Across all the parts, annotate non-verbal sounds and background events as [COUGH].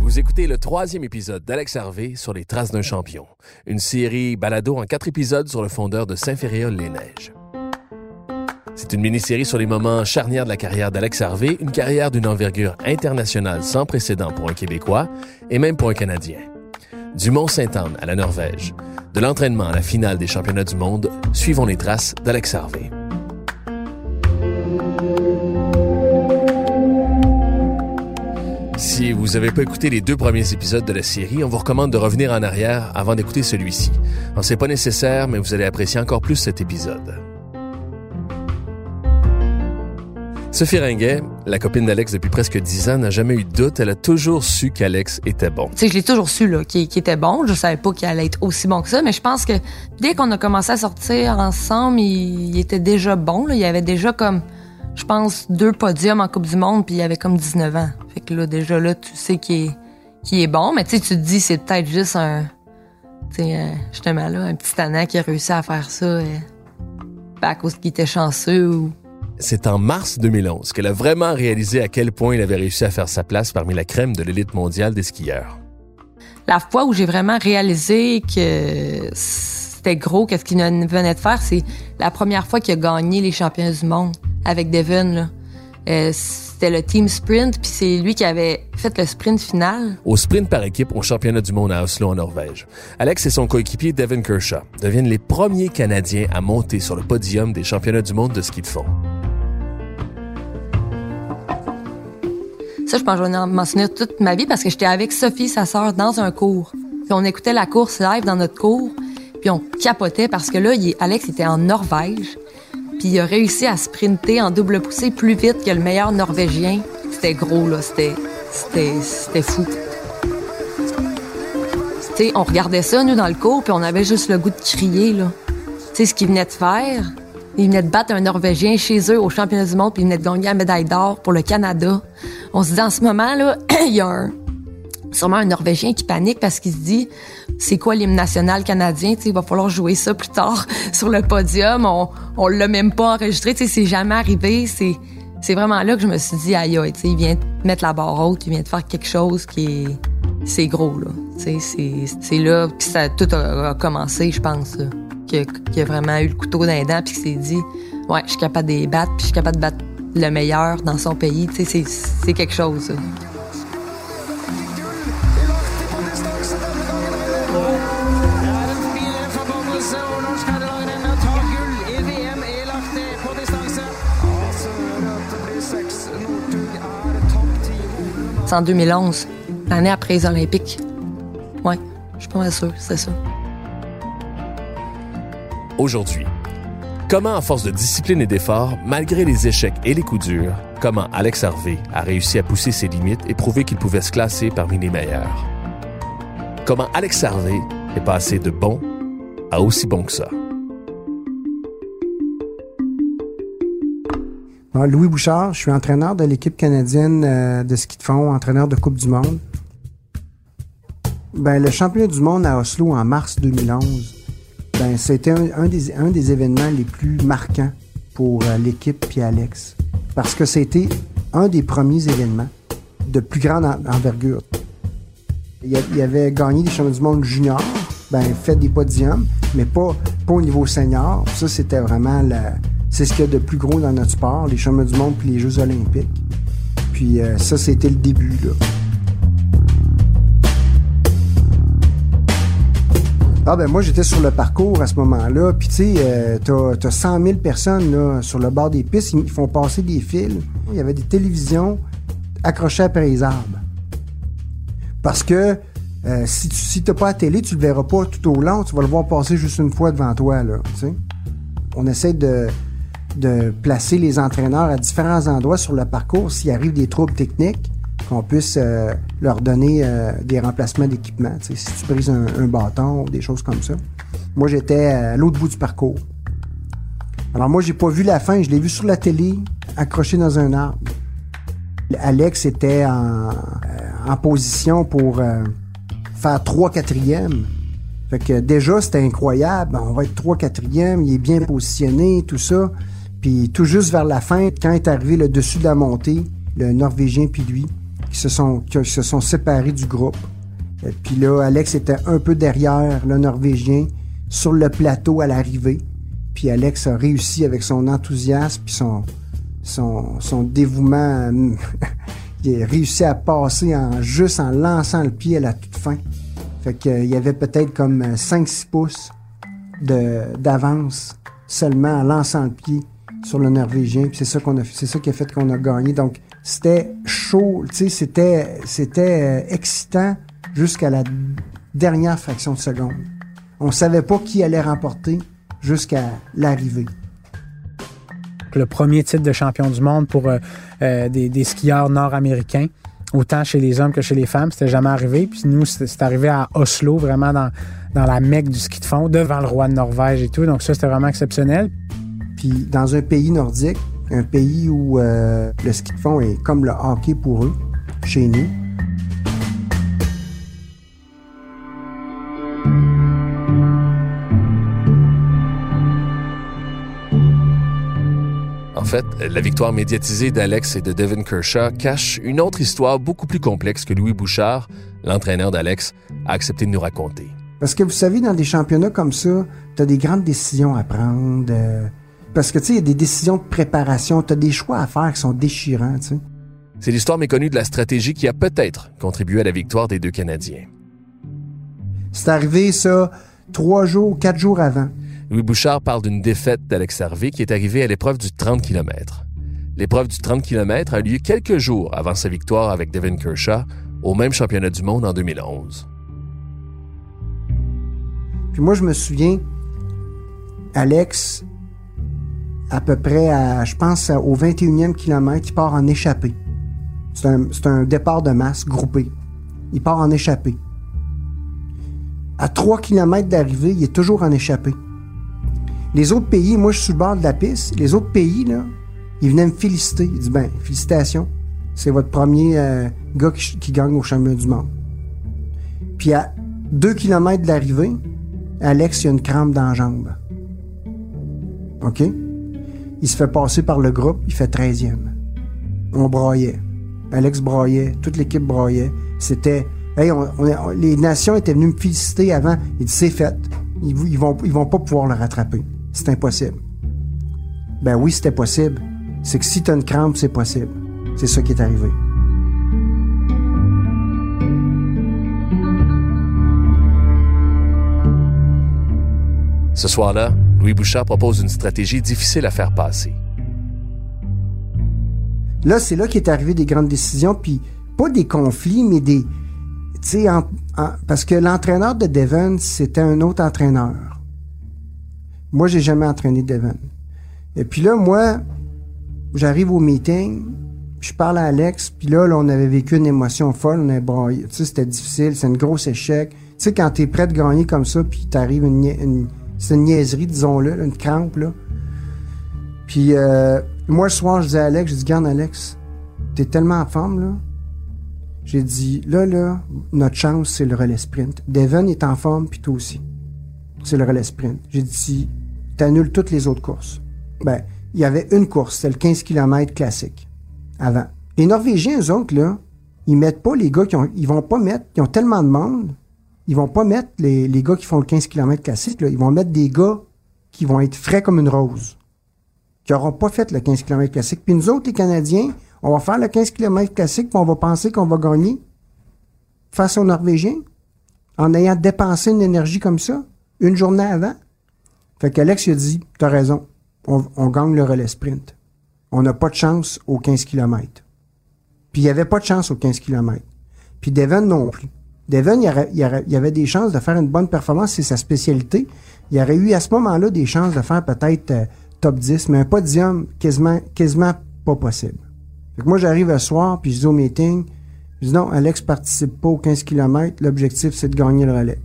Vous écoutez le troisième épisode d'Alex Harvey sur les traces d'un champion, une série balado en quatre épisodes sur le fondeur de Saint-Féréol-les-Neiges. C'est une mini-série sur les moments charnières de la carrière d'Alex Harvey, une carrière d'une envergure internationale sans précédent pour un Québécois et même pour un Canadien. Du Mont-Saint-Anne à la Norvège, de l'entraînement à la finale des championnats du monde, suivons les traces d'Alex Harvey. Si vous n'avez pas écouté les deux premiers épisodes de la série, on vous recommande de revenir en arrière avant d'écouter celui-ci. C'est pas nécessaire, mais vous allez apprécier encore plus cet épisode. Sophie Ringuet, la copine d'Alex depuis presque dix ans, n'a jamais eu de doute. Elle a toujours su qu'Alex était bon. Je l'ai toujours su, là, qu'il était bon. Je savais pas qu'il allait être aussi bon que ça, mais je pense que dès qu'on a commencé à sortir ensemble, il, était déjà bon, là. Il avait déjà comme, je pense, deux podiums en Coupe du Monde, puis il avait comme 19 ans. Que là, déjà là, tu sais qu'il est, est bon, mais tu te dis, c'est peut-être juste un, tu sais, euh, justement là, un petit tannant qui a réussi à faire ça, euh, à cause qu'il était chanceux ou c'est en mars 2011 qu'elle a vraiment réalisé à quel point il avait réussi à faire sa place parmi la crème de l'élite mondiale des skieurs. La fois où j'ai vraiment réalisé que c'était gros, qu'est-ce qu'il venait de faire, c'est la première fois qu'il a gagné les championnats du monde avec Devon. Euh, c'était le team sprint, puis c'est lui qui avait fait le sprint final. Au sprint par équipe au championnat du monde à Oslo en Norvège, Alex et son coéquipier Devon Kershaw deviennent les premiers Canadiens à monter sur le podium des championnats du monde de ski de fond. Ça, je pense que je vais m'en souvenir toute ma vie parce que j'étais avec Sophie, sa sœur, dans un cours. Puis on écoutait la course live dans notre cours, puis on capotait parce que là, Alex était en Norvège, puis il a réussi à sprinter en double poussée plus vite que le meilleur Norvégien. C'était gros, là. C'était, c'était, c'était fou. Tu sais, on regardait ça, nous, dans le cours, puis on avait juste le goût de crier, là. Tu sais, ce qu'il venait de faire. Il venait de battre un Norvégien chez eux au championnat du monde, puis il venait de gagner la médaille d'or pour le Canada. On se dit en ce moment, là, [CLEARS THROAT] il y a un, sûrement un Norvégien qui panique parce qu'il se dit c'est quoi l'hymne national canadien il va falloir jouer ça plus tard [LAUGHS] sur le podium on on l'a même pas enregistré c'est jamais arrivé c'est c'est vraiment là que je me suis dit aïe aïe il vient de mettre la barre haute il vient de faire quelque chose qui est c'est gros là c'est c'est là que ça tout a, commencé je pense qu'il a vraiment eu le couteau dans les dents puis qu'il s'est dit ouais je suis capable de les battre puis je suis capable de battre le meilleur dans son pays. Tu c'est quelque chose. En 2011, l'année après les Olympiques. Ouais, je suis pas mal sûr, c'est ça. Aujourd'hui, Comment, à force de discipline et d'effort, malgré les échecs et les coups durs, comment Alex Harvey a réussi à pousser ses limites et prouver qu'il pouvait se classer parmi les meilleurs? Comment Alex Harvey est passé de bon à aussi bon que ça? Louis Bouchard, je suis entraîneur de l'équipe canadienne euh, de ski de fond, entraîneur de Coupe du Monde. Ben, le championnat du monde à Oslo en mars 2011, ben, c'était un, des, un, des, événements les plus marquants pour euh, l'équipe puis Alex. Parce que c'était un des premiers événements de plus grande envergure. Il, avait gagné des championnats du monde junior, ben, fait des podiums, mais pas, pas au niveau senior. Ça, c'était vraiment c'est ce qu'il y a de plus gros dans notre sport, les championnats du monde puis les Jeux olympiques. Puis euh, ça, c'était le début, là. Ah ben moi j'étais sur le parcours à ce moment-là, puis tu sais, euh, t'as, as 100 000 personnes là, sur le bord des pistes, ils font passer des fils. Il y avait des télévisions accrochées après les arbres. Parce que euh, si tu si t'as pas la télé, tu le verras pas tout au long, tu vas le voir passer juste une fois devant toi, là. On essaie de, de placer les entraîneurs à différents endroits sur le parcours s'il arrive des troubles techniques qu'on puisse euh, leur donner euh, des remplacements d'équipement. Si tu brises un, bâton ou des choses comme ça. Moi, j'étais à l'autre bout du parcours. Alors moi, j'ai pas vu la fin, je l'ai vu sur la télé, accroché dans un arbre. Alex était en, euh, position pour faire 3 quatrièmes. Fait que déjà, c'était incroyable. On va être 3 quatrièmes, il est bien positionné, tout ça. Puis tout juste vers la fin, quand est arrivé le dessus de la montée, le Norvégien puis lui, qui se sont, qui se sont séparés du groupe. Et puis là, Alex était un peu derrière le Norvégien sur le plateau à l'arrivée. Puis Alex a réussi avec son enthousiasme puis son, son, son dévouement. [LAUGHS] il a réussi à passer en juste en lançant le pied à la toute fin. Fait qu'il y avait peut-être comme 5-6 pouces d'avance seulement en lançant le pied sur le Norvégien. C'est ça qu'on a c'est ça qui a fait qu'on a gagné. Donc c'était chaud, tu sais, c'était c'était euh, excitant jusqu'à la dernière fraction de seconde. On savait pas qui allait remporter jusqu'à l'arrivée. Le premier titre de champion du monde pour euh, euh, des, des, skieurs nord-américains, autant chez les hommes que chez les femmes, c'était jamais arrivé. Puis nous, c'est arrivé à Oslo, vraiment dans, dans la mecque du ski de fond, devant le roi de Norvège et tout. Donc ça, c'était vraiment exceptionnel. Puis dans un pays nordique, un pays où euh, le ski de fond est comme le hockey pour eux, chez nous, En fait, la victoire médiatisée d'Alex et de Devin Kershaw cache une autre histoire beaucoup plus complexe que Louis Bouchard, l'entraîneur d'Alex, a accepté de nous raconter. Parce que vous savez, dans des championnats comme ça, tu as des grandes décisions à prendre. Euh, parce que tu sais, il y a des décisions de préparation, tu as des choix à faire qui sont déchirants. Tu sais. C'est l'histoire méconnue de la stratégie qui a peut-être contribué à la victoire des deux Canadiens. C'est arrivé ça trois jours, quatre jours avant. Louis Bouchard parle d'une défaite d'Alex Harvey qui est arrivée à l'épreuve du 30 km. L'épreuve du 30 km a eu lieu quelques jours avant sa victoire avec Devin Kershaw au même championnat du monde en 2011. Puis moi, je me souviens, Alex, à peu près à, je pense, au 21e kilomètre, il part en échappée. C'est un, départ de masse groupé. Il part en échappée. À 3 km d'arrivée, il est toujours en échappée. Les autres pays, moi je suis sur le bord de la piste, les autres pays, là, ils venaient me féliciter. Ils disent, ben, félicitations, c'est votre premier euh, gars qui, gagne au championnat du monde. Puis à 2 km de l'arrivée, Alex, il a une crampe dans la jambe. OK? Il se fait passer par le groupe, il fait 13e. On broyait. Alex broyait, toute l'équipe broyait. C'était. Les nations étaient venues me féliciter avant. Il dit c'est fait. Ils, ils, vont, pas pouvoir le rattraper. C'est impossible. Ben oui, c'était possible. C'est que si tu as une crampe, c'est possible. C'est ça qui est arrivé. Ce soir-là, Louis Bouchard propose une stratégie difficile à faire passer. Là, c'est là qu'est arrivé des grandes décisions, puis pas des conflits, mais des... Tu sais, parce que l'entraîneur de Devon, c'était un autre entraîneur. Moi, j'ai jamais entraîné Devon. Et puis là, moi, j'arrive au meeting, je parle à Alex, puis là, on avait vécu une émotion folle, on avait braillé. Tu sais, c'était difficile, c'est un gros échec. Tu sais, quand t'es prêt de gagner comme ça, puis t'arrives une c'est une niaiserie, disons-le, une crampe, là. Puis euh, moi, le soir, je disais à Alex, je dis, garde Alex, t'es tellement en forme, là. J'ai dit, là, là, notre chance, c'est le relais sprint. Devon est en forme, puis toi aussi. C'est le relais sprint. J'ai dit, t'annules toutes les autres courses. Ben, il y avait une course, c'était le 15 km classique, avant. Les Norvégiens, eux autres, là, ils mettent pas les gars qui ont, ils vont pas mettre, ils ont tellement de monde, ils vont pas mettre les, les gars qui font le 15 km classique, ils vont mettre des gars qui vont être frais comme une rose, qui auront pas fait le 15 km classique. Puis nous autres, les Canadiens, on va faire le 15 km classique, puis on va penser qu'on va gagner face aux Norvégiens en ayant dépensé une énergie comme ça, une journée avant. Fait qu'Alex, a dit, t'as raison, on, gagne le relais sprint. On n'a pas de chance au 15 km. Puis il n'y avait pas de chance au 15 km. Puis Devon non plus. Devon, il, aurait, avait des chances de faire une bonne performance, c'est sa spécialité. Il aurait eu à ce moment-là des chances de faire peut-être euh, top 10, mais un podium quasiment, quasiment pas possible. Moi, j'arrive le soir, puis je dis au meeting, je dis non, Alex participe pas au 15 km, l'objectif, c'est de gagner le relais.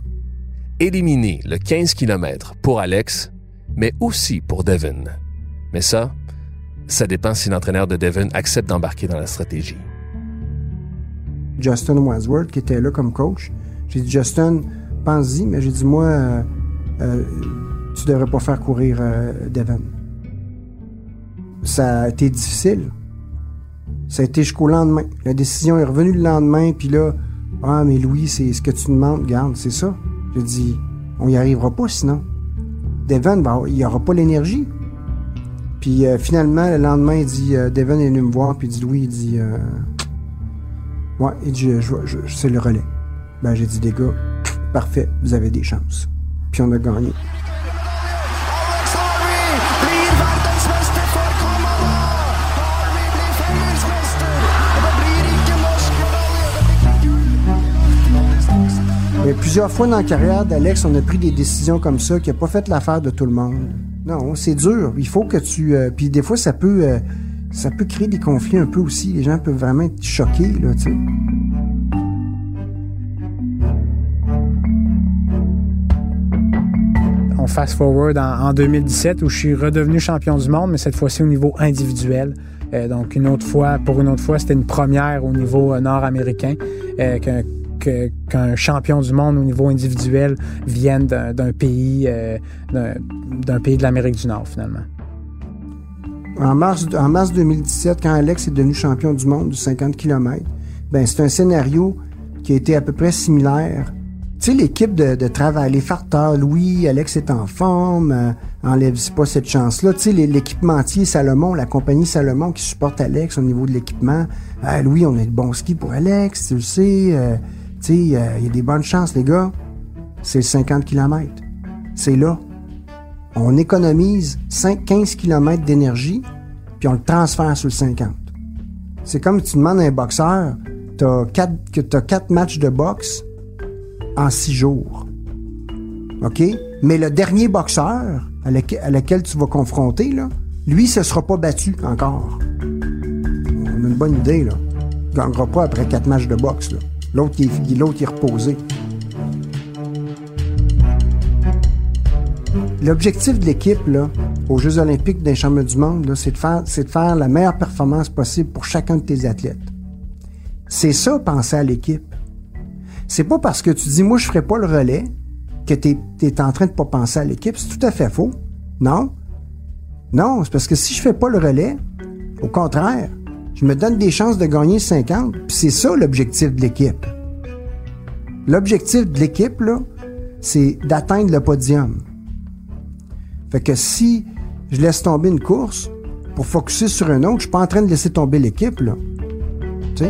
Éliminer le 15 km pour Alex, mais aussi pour Devon. Mais ça, ça dépend si l'entraîneur de Devon accepte d'embarquer dans la stratégie. Justin Wadsworth, qui était là comme coach, j'ai dit, Justin, pense-y, mais j'ai dit, moi, euh, euh, tu devrais pas faire courir euh, Devon. Ça a été difficile. Ça a été jusqu'au lendemain. La décision est revenue le lendemain, puis là, ah, mais Louis, c'est ce que tu demandes, garde, c'est ça. Je dis, on y arrivera pas sinon. Devon, ben, il n'y aura pas l'énergie. Puis euh, finalement, le lendemain, il dit, euh, Devon est venu me voir, puis il dit, Louis, il dit, ouais, il dit, je, je, c'est le relais. Ben, j'ai dit, des gars, parfait, vous avez des chances. Puis on a gagné. Mais plusieurs fois dans la carrière d'Alex, on a pris des décisions comme ça qui n'ont pas fait l'affaire de tout le monde. Non, c'est dur. Il faut que tu. Euh, puis des fois, ça peut, euh, ça peut créer des conflits un peu aussi. Les gens peuvent vraiment être choqués, là, tu sais. On fast forward en, en, 2017 où je suis redevenu champion du monde, mais cette fois-ci au niveau individuel. Euh, donc une autre fois, pour une autre fois, c'était une première au niveau euh, nord-américain euh, qu'un champion du monde au niveau individuel vienne d'un pays, d'un pays de l'Amérique du Nord, finalement. En mars, en mars 2017, quand Alex est devenu champion du monde du 50 km, ben c'est un scénario qui a été à peu près similaire. Tu sais, l'équipe de, de, travail, les farteurs, Louis, Alex est en forme, euh, enlève pas cette chance-là. Tu sais, l'équipementier Salomon, la compagnie Salomon qui supporte Alex au niveau de l'équipement. Ah, Louis, on a de bons skis pour Alex, tu le sais. Euh, tu sais, il y a des bonnes chances, les gars. C'est 50 km. C'est là. On économise 5, 15 km d'énergie, puis on le transfère sur le 50. C'est comme tu demandes à un boxeur, t'as quatre, as quatre matchs de boxe en six jours. OK? Mais le dernier boxeur à, lequel, tu vas confronter, là, lui, ce sera pas battu encore. On a une bonne idée, là. Il gagnera pas après quatre matchs de boxe. L'autre, il, il est reposé. L'objectif de l'équipe, aux Jeux olympiques des championnats du monde, c'est de, faire, de faire la meilleure performance possible pour chacun de tes athlètes. C'est ça, penser à l'équipe. C'est pas parce que tu dis, moi, je ferai pas le relais que tu es, en train de pas penser à l'équipe. C'est tout à fait faux. Non. Non, c'est parce que si je fais pas le relais, au contraire, je me donne des chances de gagner 50, puis c'est ça l'objectif de l'équipe. L'objectif de l'équipe, là, c'est d'atteindre le podium. Fait que si je laisse tomber une course pour focuser sur un autre, je suis pas en train de laisser tomber l'équipe, là. Tu?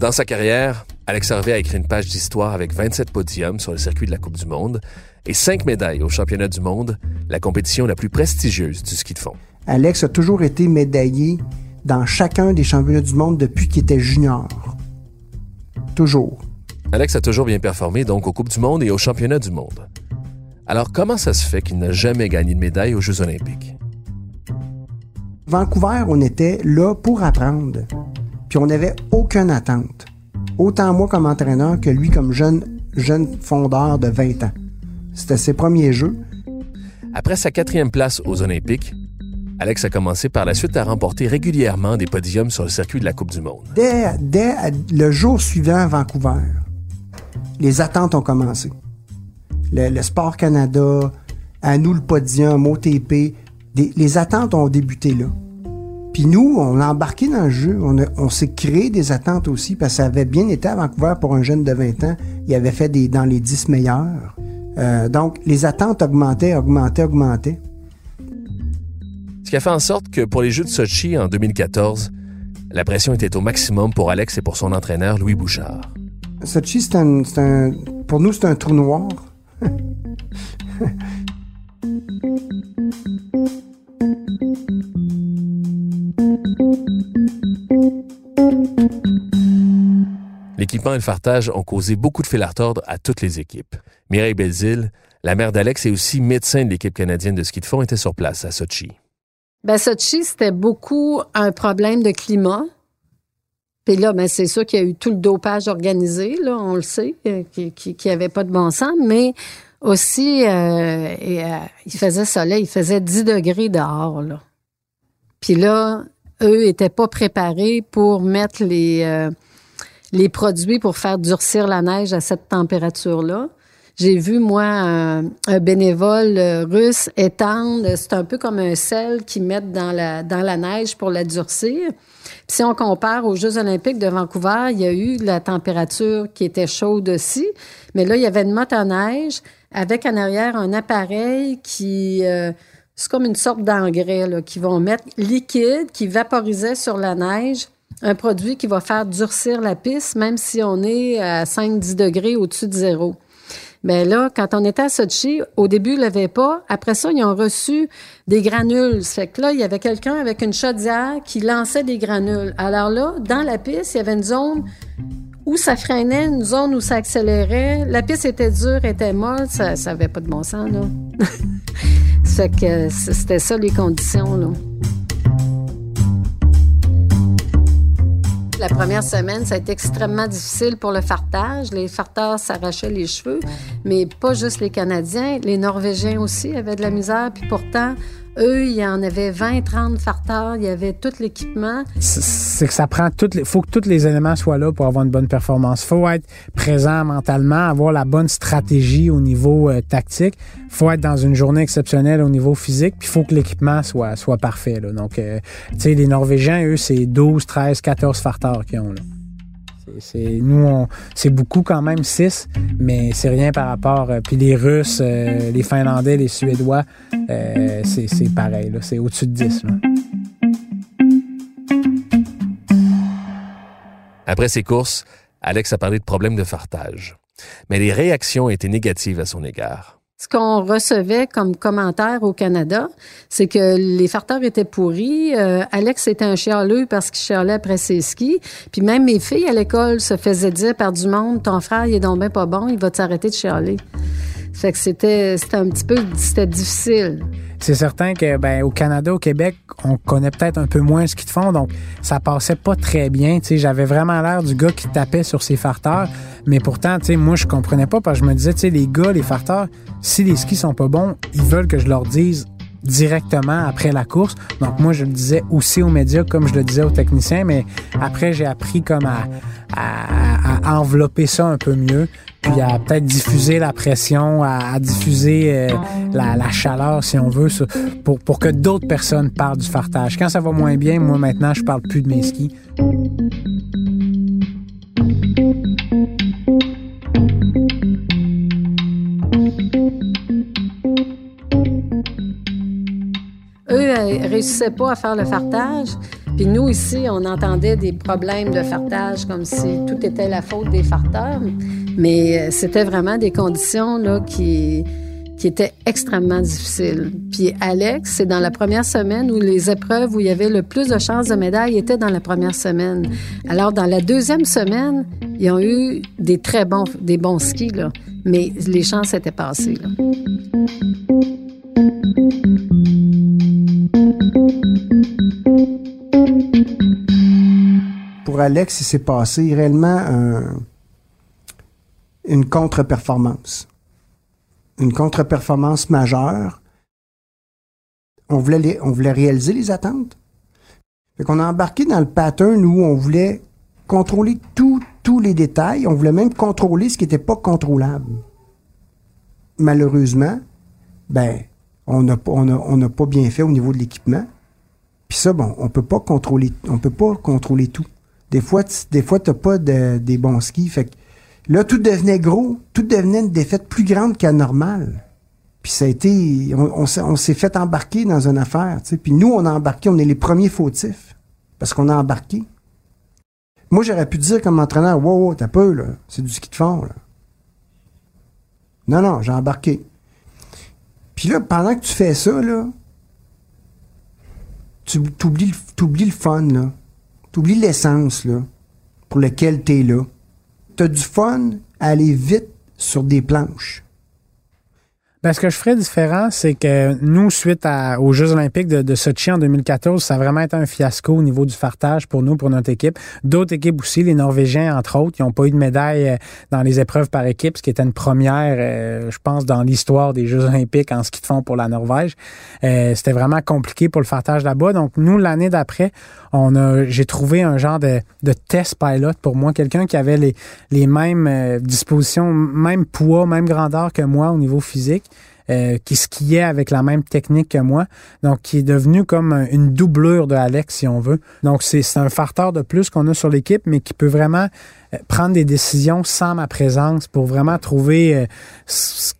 Dans sa carrière, Alex Harvey a écrit une page d'histoire avec 27 podiums sur le circuit de la Coupe du Monde et 5 médailles au championnat du monde, la compétition la plus prestigieuse du ski de fond. Alex a toujours été médaillé dans chacun des championnats du monde depuis qu'il était junior. Toujours. Alex a toujours bien performé donc aux Coupes du monde et aux championnats du monde. Alors comment ça se fait qu'il n'a jamais gagné de médaille aux Jeux olympiques? Vancouver, on était là pour apprendre. Puis on n'avait aucune attente. Autant moi comme entraîneur que lui comme jeune, jeune fondeur de 20 ans. C'était ses premiers jeux. Après sa quatrième place aux Olympiques, Alex a commencé par la suite à remporter régulièrement des podiums sur le circuit de la Coupe du Monde. Dès, dès le jour suivant à Vancouver, les attentes ont commencé. Le, le Sport Canada, à nous le podium, OTP, des, les attentes ont débuté là. Puis nous, on a embarqué dans le jeu, on, on s'est créé des attentes aussi, parce que ça avait bien été à Vancouver pour un jeune de 20 ans. Il avait fait des, dans les 10 meilleurs. Euh, donc, les attentes augmentaient, augmentaient, augmentaient. Ce qui a fait en sorte que pour les Jeux de Sochi en 2014, la pression était au maximum pour Alex et pour son entraîneur Louis Bouchard. Sochi, c'est un, un, pour nous, c'est un trou noir. [LAUGHS] Et le fartage ont causé beaucoup de fil à à toutes les équipes. Mireille Belzile, la mère d'Alex et aussi médecin de l'équipe canadienne de ski de fond, était sur place à Sochi. Ben, Sochi, c'était beaucoup un problème de climat. Puis là, ben, c'est sûr qu'il y a eu tout le dopage organisé, là, on le sait, euh, qui qui, avait pas de bon sens, mais aussi, euh, euh, il faisait soleil, il faisait 10 degrés dehors, là. Puis là, eux étaient pas préparés pour mettre les, les produits pour faire durcir la neige à cette température-là. J'ai vu, moi, un, bénévole russe étendre, c'est un peu comme un sel qu'ils mettent dans la, dans la neige pour la durcir. Si on compare aux Jeux olympiques de Vancouver, il y a eu la température qui était chaude aussi, mais là, il y avait une motoneige avec en arrière un appareil qui... Euh, c'est comme une sorte d'engrais qu'ils vont mettre liquide, qui vaporisait sur la neige, un produit qui va faire durcir la piste, même si on est à 5-10 degrés au-dessus de zéro. Mais là, quand on était à Sochi, au début, ils l'avaient pas. Après ça, ils ont reçu des granules. Fait que là, il y avait quelqu'un avec une chaudière qui lançait des granules. Alors là, dans la piste, il y avait une zone où ça freinait, une zone où ça accélérait. La piste était dure, était molle. Ça n'avait pas de bon sens, là. [LAUGHS] fait que c'était ça les conditions, là. La première semaine, ça a été extrêmement difficile pour le fartage. Les farteurs s'arrachaient les cheveux, mais pas juste les Canadiens, les Norvégiens aussi avaient de la misère. Puis pourtant, eux, il y en avait 20, 30 farteurs, il y avait tout l'équipement. C'est que ça prend toutes les, faut que tous les éléments soient là pour avoir une bonne performance. Faut être présent mentalement, avoir la bonne stratégie au niveau euh, tactique. Faut être dans une journée exceptionnelle au niveau physique, puis faut que l'équipement soit, soit parfait, là. Donc, euh, tu sais, les Norvégiens, eux, c'est 12, 13, 14 farteurs qu'ils ont, là. C'est nous, c'est beaucoup quand même 6, mais c'est rien par rapport. Euh, puis les Russes, euh, les Finlandais, les Suédois, euh, c'est pareil. C'est au-dessus de 10. Après ces courses, Alex a parlé de problèmes de fartage. Mais les réactions étaient négatives à son égard ce qu'on recevait comme commentaire au Canada, c'est que les farteurs étaient pourris. Euh, Alex était un chialeux parce qu'il chialait après ses skis. Puis même mes filles à l'école se faisaient dire par du monde, ton frère, il est donc bien pas bon, il va t'arrêter de chialer. Que c'était, un petit peu, difficile. C'est certain que, ben, au Canada, au Québec, on connaît peut-être un peu moins ce qu'ils font, donc ça passait pas très bien. J'avais vraiment l'air du gars qui tapait sur ses farteurs, mais pourtant, moi, je comprenais pas parce que je me disais, les gars, les farteurs, si les skis sont pas bons, ils veulent que je leur dise directement après la course. Donc moi, je le disais aussi aux médias comme je le disais aux techniciens, mais après, j'ai appris comme à, à, envelopper ça un peu mieux puis à peut-être diffuser la pression, à, diffuser euh, la, chaleur, si on veut, pour, pour que d'autres personnes parlent du fartage. Quand ça va moins bien, moi maintenant, je parle plus de mes skis. Réussissaient pas à faire le fartage. Puis nous, ici, on entendait des problèmes de fartage comme si tout était la faute des farteurs. Mais euh, c'était vraiment des conditions là, qui, étaient extrêmement difficiles. Puis Alex, c'est dans la première semaine où les épreuves où il y avait le plus de chances de médaille étaient dans la première semaine. Alors, dans la deuxième semaine, ils ont eu des très bons, des bons skis, mais les chances étaient passées. Là. Alex, il s'est passé réellement un une contre-performance. Une contre-performance majeure. On voulait, on voulait réaliser les attentes. Fait qu'on a embarqué dans le pattern où on voulait contrôler tous les détails. On voulait même contrôler ce qui n'était pas contrôlable. Malheureusement, ben, on n'a on pas bien fait au niveau de l'équipement. Puis ça, bon, on peut pas contrôler, on peut pas contrôler tout. Des fois, des fois, t'as pas de, des bons skis. Fait que Là, tout devenait gros, tout devenait une défaite plus grande qu'à. Puis ça a été, on, s'est fait embarquer dans une affaire, tu. Puis nous, on a embarqué, on est les premiers fautifs parce qu'on a embarqué. Moi, j'aurais pu dire comme entraîneur, wow, wow t'as peu là, c'est du ski de fond là. Non, non, j'ai embarqué. Puis là, pendant que tu fais ça là, tu oublies, le fun là, oublies l'essence là, pour lequel es là tu du fun à aller vite sur des planches. Ben, ce que je ferais différent, c'est que nous, suite aux Jeux olympiques de, de, Sochi en 2014, ça a vraiment été un fiasco au niveau du fartage pour nous, pour notre équipe. D'autres équipes aussi, les Norvégiens, entre autres, ils n'ont pas eu de médaille euh, dans les épreuves par équipe, ce qui était une première, euh, je pense, dans l'histoire des Jeux olympiques en ski de fond pour la Norvège. Euh, C'était vraiment compliqué pour le fartage là-bas. Donc, nous, l'année d'après, on a, j'ai trouvé un genre de, de test pilot pour moi, quelqu'un qui avait les, les mêmes euh, dispositions, même poids, même grandeur que moi au niveau physique euh, qui skiait avec la même technique que moi. Donc, qui est devenu comme une doublure de Alex, si on veut. Donc, c'est un farteur de plus qu'on a sur l'équipe, mais qui peut vraiment prendre des décisions sans ma présence pour vraiment trouver euh,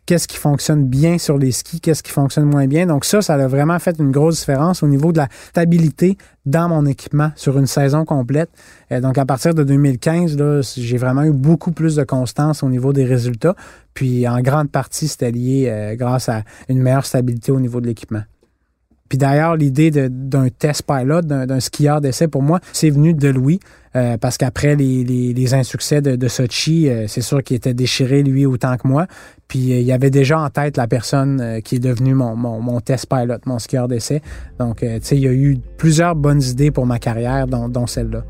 qu'est-ce qui fonctionne bien sur les skis, qu'est-ce qui fonctionne moins bien. Donc ça, ça a vraiment fait une grosse différence au niveau de la stabilité dans mon équipement sur une saison complète. Euh, donc à partir de 2015, j'ai vraiment eu beaucoup plus de constance au niveau des résultats. Puis en grande partie, c'était lié grâce à une meilleure stabilité au niveau de l'équipement. Puis d'ailleurs, l'idée d'un test pilot, d'un skieur d'essai, pour moi, c'est venu de Louis. Euh, parce qu'après les, les, insuccès de, de Sochi, euh, c'est sûr qu'il était déchiré lui autant que moi. Puis euh, il y avait déjà en tête la personne qui est devenue mon, mon, mon, test pilot, mon skieur d'essai. Donc, tu sais, il y a eu plusieurs bonnes idées pour ma carrière, dont, dont celle-là.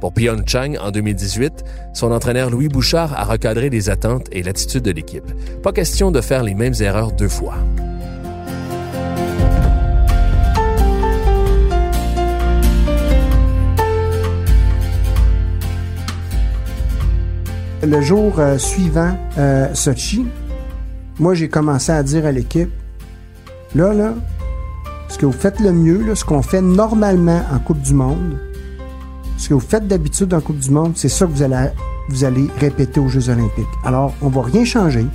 Pour Pyeongchang, en 2018, son entraîneur Louis Bouchard a recadré les attentes et l'attitude de l'équipe. Pas question de faire les mêmes erreurs deux fois. Le jour euh, suivant euh, Sochi, moi, j'ai commencé à dire à l'équipe, là, là, ce que vous faites le mieux, là, ce qu'on fait normalement en Coupe du Monde, ce que vous faites d'habitude en Coupe du Monde, c'est ça que vous allez, répéter aux Jeux olympiques. Alors, on va rien changer,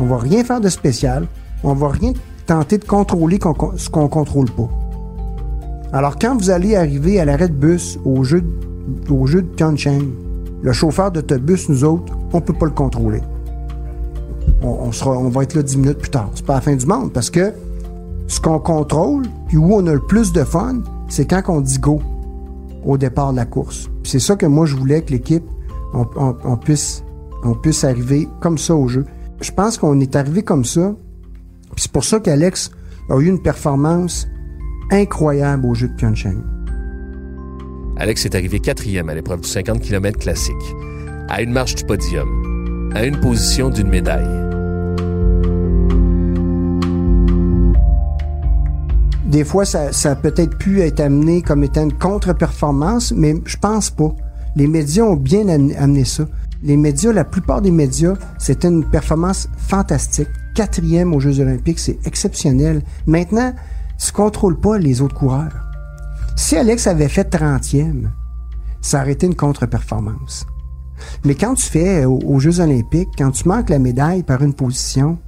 on va rien faire de spécial, on va rien tenter de contrôler ce qu'on contrôle pas. Alors, quand vous allez arriver à l'arrêt de bus au jeu, au jeu de Pyeongchang, le chauffeur d'autobus, nous autres, on peut pas le contrôler. On, sera, on va être là dix minutes plus tard. C'est pas la fin du monde parce que ce qu'on contrôle, puis où on a le plus de fun, c'est quand on dit go au départ de la course. C'est ça que moi je voulais que l'équipe on, puisse puisse arriver comme ça au jeu. Je pense qu'on est arrivé comme ça. C'est pour ça qu'Alex a eu une performance incroyable au jeu de Pyeongchang. Alex est arrivé quatrième à l'épreuve du 50 km classique, à une marche du podium, à une position d'une médaille. Des fois, ça, ça a peut-être pu être amené comme étant une contre-performance, mais je pense pas. Les médias ont bien amené ça. Les médias, la plupart des médias, c'était une performance fantastique. Quatrième aux Jeux olympiques, c'est exceptionnel. Maintenant, tu contrôles pas les autres coureurs. Si Alex avait fait 30e, ça aurait été une contre-performance. Mais quand tu fais euh, aux, Jeux olympiques, quand tu manques la médaille par une position,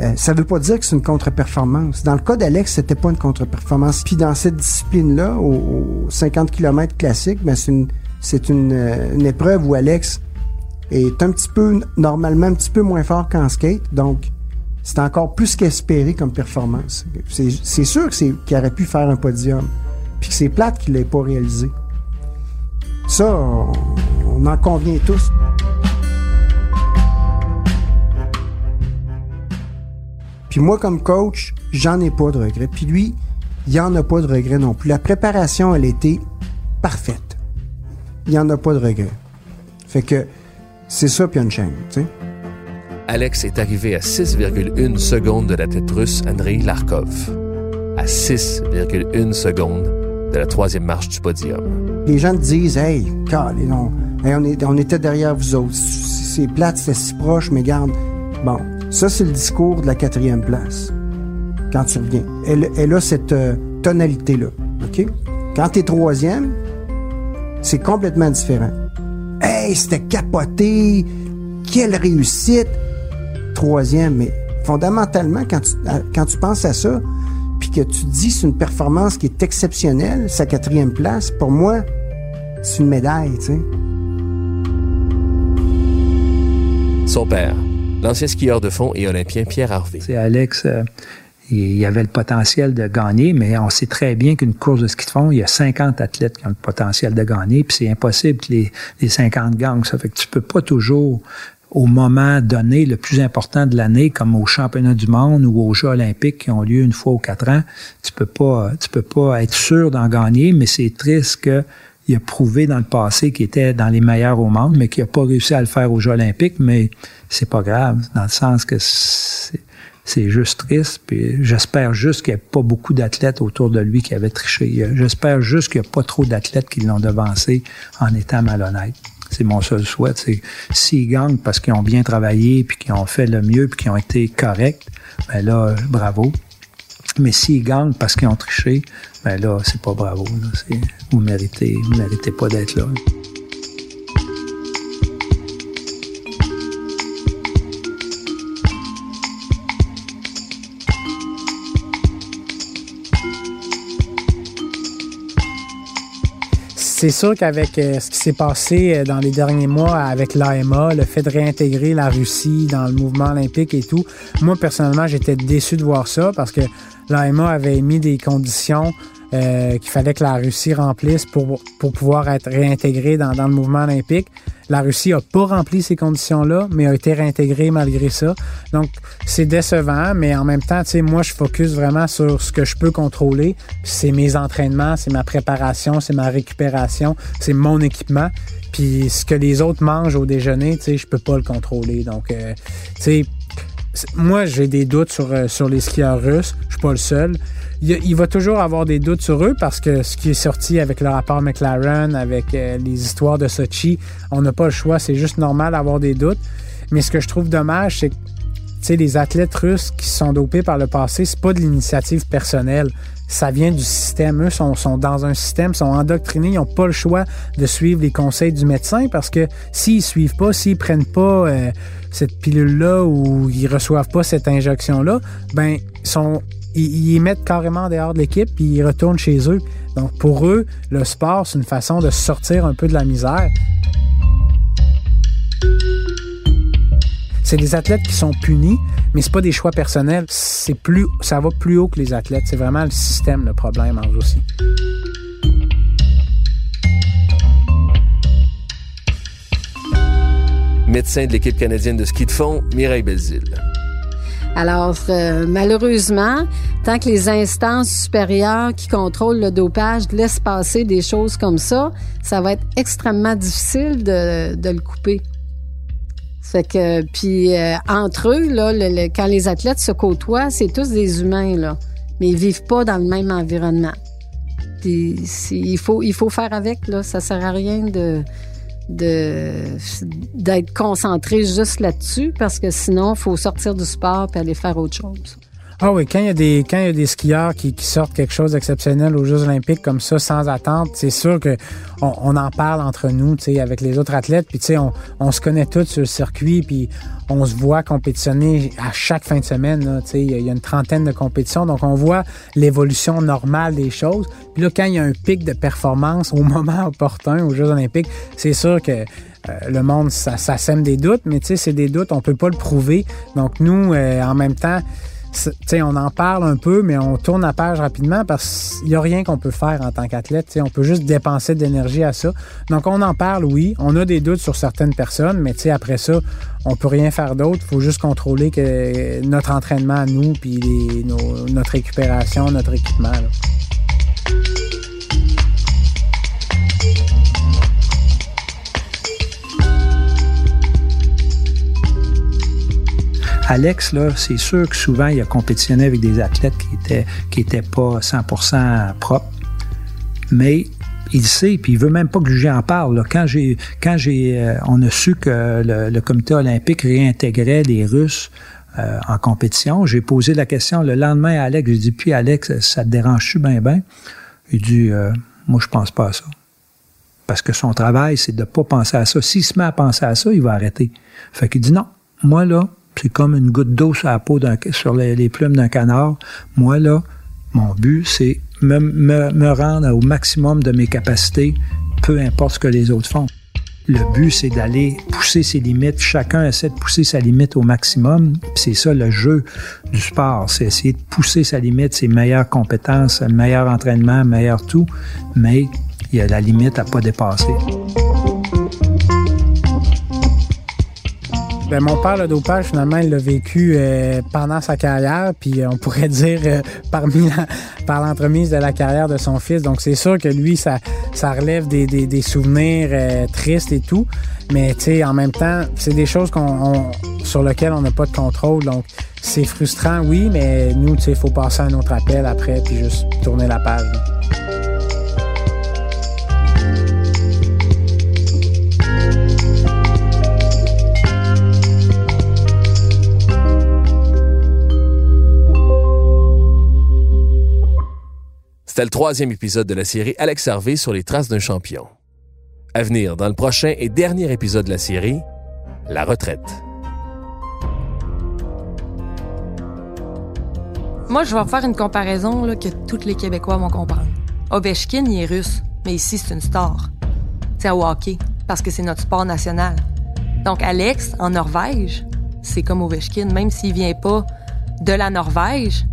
euh, ça ne veut pas dire que c'est une contre-performance. Dans le cas d'Alex, c'était pas une contre-performance. Puis dans cette discipline-là, au, 50 km classique, ben c'est euh, une, épreuve où Alex est un petit peu, normalement, un petit peu moins fort qu'en skate. Donc, c'est encore plus qu'espéré comme performance. C'est, sûr qu'il aurait pu faire un podium puis c'est plate qu'il l'ait pas réalisé. Ça, on, en convient tous. Puis moi, comme coach, j'en ai pas de regrets. Puis lui, il en a pas de regrets non plus. La préparation, elle était parfaite. Il n'y en a pas de regrets. Fait que c'est ça Pyeongchang, tu sais. Alex est arrivé à 6,1 secondes de la tête russe Andrei Larkov. À 6,1 secondes de la troisième marche du podium. Les gens te disent Hey, non, on, est, on était derrière vous autres. C'est plate, c'était si proche, mais garde. Bon, ça, c'est le discours de la quatrième place. Quand tu reviens. Elle, elle a cette euh, tonalité-là. OK? Quand tu es troisième, c'est complètement différent. Hey, c'était capoté! Quelle réussite! Troisième, mais fondamentalement, quand tu, quand tu penses à ça, puis que tu dis c'est une performance qui est exceptionnelle, sa quatrième place, pour moi, c'est une médaille, tu sais. Son père, l'ancien skieur de fond et olympien Pierre Harvey. C'est Alex, euh, il avait le potentiel de gagner, mais on sait très bien qu'une course de ski de fond, il y a 50 athlètes qui ont le potentiel de gagner, puis c'est impossible que les, les 50 gagnent. Ça fait que tu peux pas toujours au moment donné le plus important de l'année, comme aux championnats du monde ou aux Jeux olympiques qui ont lieu une fois ou quatre ans, tu peux pas, tu peux pas être sûr d'en gagner, mais c'est triste que il a prouvé dans le passé qu'il était dans les meilleurs au monde, mais qu'il n'a pas réussi à le faire aux Jeux olympiques, mais c'est pas grave, dans le sens que c'est juste triste. Puis j'espère juste qu'il n'y a pas beaucoup d'athlètes autour de lui qui avaient triché. J'espère juste qu'il n'y a pas trop d'athlètes qui l'ont devancé en étant malhonnête. C'est mon seul souhait. C'est s'ils gagnent parce qu'ils ont bien travaillé, puis qu'ils ont fait le mieux, puis qu'ils ont été corrects, ben là, bravo. Mais s'ils gagnent parce qu'ils ont triché, ben là, c'est pas bravo. Vous méritez, vous méritez pas d'être là. C'est sûr qu'avec euh, ce qui s'est passé euh, dans les derniers mois avec l'AMA, le fait de réintégrer la Russie dans le mouvement olympique et tout, moi personnellement, j'étais déçu de voir ça parce que l'AMA avait mis des conditions euh, qu'il fallait que la Russie remplisse pour, pour pouvoir être réintégrée dans, dans le mouvement olympique. La Russie a pas rempli ces conditions-là, mais a été réintégrée malgré ça. Donc, c'est décevant, mais en même temps, tu sais, moi, je focus vraiment sur ce que je peux contrôler. C'est mes entraînements, c'est ma préparation, c'est ma récupération, c'est mon équipement. Puis ce que les autres mangent au déjeuner, tu sais, je peux pas le contrôler. Donc, euh, tu sais, moi, j'ai des doutes sur, euh, sur les skieurs russes. Je suis pas le seul. Il, va toujours avoir des doutes sur eux parce que ce qui est sorti avec le rapport McLaren, avec euh, les histoires de Sochi, on n'a pas le choix. C'est juste normal d'avoir des doutes. Mais ce que je trouve dommage, c'est que les athlètes russes qui sont dopés par le passé, c'est pas de l'initiative personnelle. Ça vient du système. Eux sont, sont dans un système, sont endoctrinés, ils n'ont pas le choix de suivre les conseils du médecin parce que s'ils suivent pas, s'ils prennent pas euh, cette pilule-là ou ils reçoivent pas cette injection-là, ben sont ils, mettent carrément dehors de l'équipe puis ils retournent chez eux. Donc pour eux, le sport, c'est une façon de sortir un peu de la misère. C'est des athlètes qui sont punis, mais c'est pas des choix personnels. C'est plus, ça va plus haut que les athlètes. C'est vraiment le système le problème en Russie. Médecin de l'équipe canadienne de ski de fond, Mireille Belzile. Alors, euh, malheureusement, tant que les instances supérieures qui contrôlent le dopage laissent passer des choses comme ça, ça va être extrêmement difficile de, de le couper. Fait que, puis euh, entre eux, là, quand les athlètes se côtoient, c'est tous des humains, là. Mais ils vivent pas dans le même environnement. Puis il faut, il faut faire avec, là. Ça sert à rien de d'être concentré juste là-dessus parce que sinon, faut sortir du sport et aller faire autre chose. Ah oui, quand il y a des quand il y a des skieurs qui, qui sortent quelque chose d'exceptionnel aux Jeux Olympiques comme ça sans attente, c'est sûr que on, en parle entre nous, avec les autres athlètes, puis on, on, se connaît tous sur le circuit, puis on se voit compétitionner à chaque fin de semaine, il y, a une trentaine de compétitions, donc on voit l'évolution normale des choses. Puis là, quand il y a un pic de performance au [LAUGHS] moment opportun aux Jeux Olympiques, c'est sûr que euh, le monde, ça, ça sème des doutes, mais c'est des doutes, on peut pas le prouver. Donc nous, euh, en même temps, on en parle un peu, mais on tourne la page rapidement parce qu'il n'y a rien qu'on peut faire en tant qu'athlète. On peut juste dépenser de l'énergie à ça. Donc, on en parle, oui. On a des doutes sur certaines personnes, mais après ça, on peut rien faire d'autre. Il faut juste contrôler que notre entraînement à nous, puis notre récupération, notre équipement. Alex, là, c'est sûr que souvent, il a compétitionné avec des athlètes qui étaient, qui étaient pas 100% propres. Mais il sait, puis il veut même pas que j'en parle. Quand j'ai, quand j'ai, euh, on a su que le, comité olympique réintégrait les Russes euh, en compétition, j'ai posé la question le lendemain à Alex. J'ai dit, puis Alex, ça te dérange-tu bien, bien? Il dit, euh, moi, je pense pas à ça. Parce que son travail, c'est de pas penser à ça. S'il se met à penser à ça, il va arrêter. Fait qu'il dit, non, moi, là, c'est comme une goutte d'eau sur la peau, sur les, plumes d'un canard. Moi, là, mon but, c'est me, me, rendre au maximum de mes capacités, peu importe ce que les autres font. Le but, c'est d'aller pousser ses limites. Chacun essaie de pousser sa limite au maximum. C'est ça le jeu du sport. C'est essayer de pousser sa limite, ses meilleures compétences, le meilleur entraînement, meilleur tout. Mais il y a la limite à pas dépasser. Ben, mon père, le dopage, finalement, il l'a vécu euh, pendant sa carrière, puis on pourrait [LAUGHS] dire euh, parmi par l'entremise de la carrière de son fils. Donc, c'est sûr que lui, ça, ça relève des, des, souvenirs euh, tristes et tout. Mais, tu sais, en même temps, c'est des choses qu'on, sur lesquelles on n'a pas de contrôle. Donc, c'est frustrant, oui, mais nous, tu sais, il faut passer à un autre appel après, puis juste tourner la page. C'était le troisième épisode de la série Alex Harvey sur les traces d'un champion. À venir dans le prochain et dernier épisode de la série, la retraite. Moi, je vais faire une comparaison là, que tous les Québécois vont comprendre. Ovechkin, il est russe, mais ici, c'est une star. C'est au hockey, parce que c'est notre sport national. Donc, Alex, en Norvège, c'est comme Ovechkin, même s'il vient pas de la Norvège,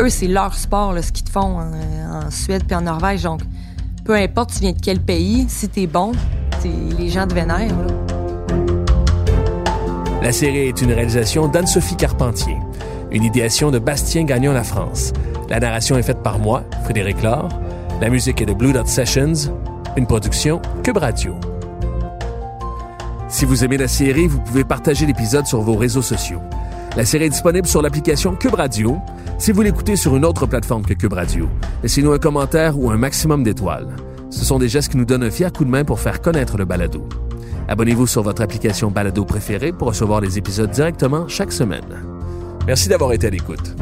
Eux, c'est leur sport, ce qu'ils te font en, Suède puis en Norvège. Donc, peu importe tu viens de quel pays, si t'es bon, les gens te vénèrent. La série est une réalisation d'Anne-Sophie Carpentier, une idéation de Bastien Gagnon La France. La narration est faite par moi, Frédéric Laure. La musique est de Blue Dot Sessions, une production Cube Radio. Si vous aimez la série, vous pouvez partager l'épisode sur vos réseaux sociaux. La série est disponible sur l'application Cube Radio. Si vous l'écoutez sur une autre plateforme que Cube Radio, laissez-nous un commentaire ou un maximum d'étoiles. Ce sont des gestes qui nous donnent un fier coup de main pour faire connaître le balado. Abonnez-vous sur votre application balado préférée pour recevoir les épisodes directement chaque semaine. Merci d'avoir été à l'écoute.